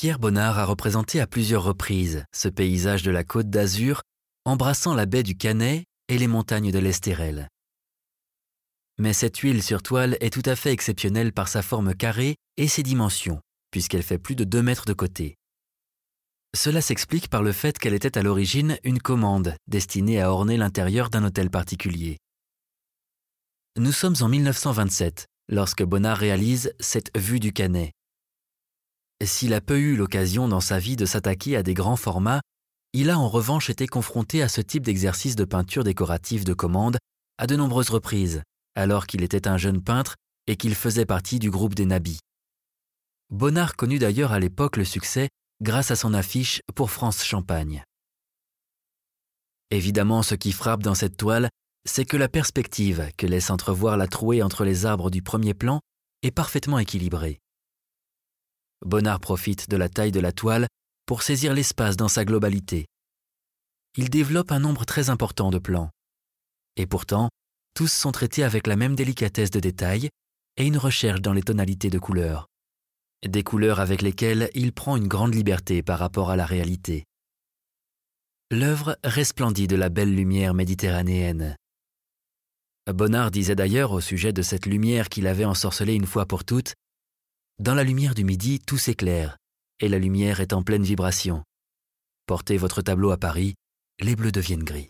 Pierre Bonnard a représenté à plusieurs reprises ce paysage de la côte d'Azur, embrassant la baie du Canet et les montagnes de l'Estérel. Mais cette huile sur toile est tout à fait exceptionnelle par sa forme carrée et ses dimensions, puisqu'elle fait plus de 2 mètres de côté. Cela s'explique par le fait qu'elle était à l'origine une commande destinée à orner l'intérieur d'un hôtel particulier. Nous sommes en 1927 lorsque Bonnard réalise cette vue du Canet. S'il a peu eu l'occasion dans sa vie de s'attaquer à des grands formats, il a en revanche été confronté à ce type d'exercice de peinture décorative de commande à de nombreuses reprises, alors qu'il était un jeune peintre et qu'il faisait partie du groupe des Nabis. Bonnard connut d'ailleurs à l'époque le succès grâce à son affiche pour France Champagne. Évidemment, ce qui frappe dans cette toile, c'est que la perspective que laisse entrevoir la trouée entre les arbres du premier plan est parfaitement équilibrée. Bonnard profite de la taille de la toile pour saisir l'espace dans sa globalité. Il développe un nombre très important de plans. Et pourtant, tous sont traités avec la même délicatesse de détail et une recherche dans les tonalités de couleurs des couleurs avec lesquelles il prend une grande liberté par rapport à la réalité. L'œuvre resplendit de la belle lumière méditerranéenne. Bonnard disait d'ailleurs au sujet de cette lumière qu'il avait ensorcelée une fois pour toutes Dans la lumière du midi, tout s'éclaire, et la lumière est en pleine vibration. Portez votre tableau à Paris, les bleus deviennent gris.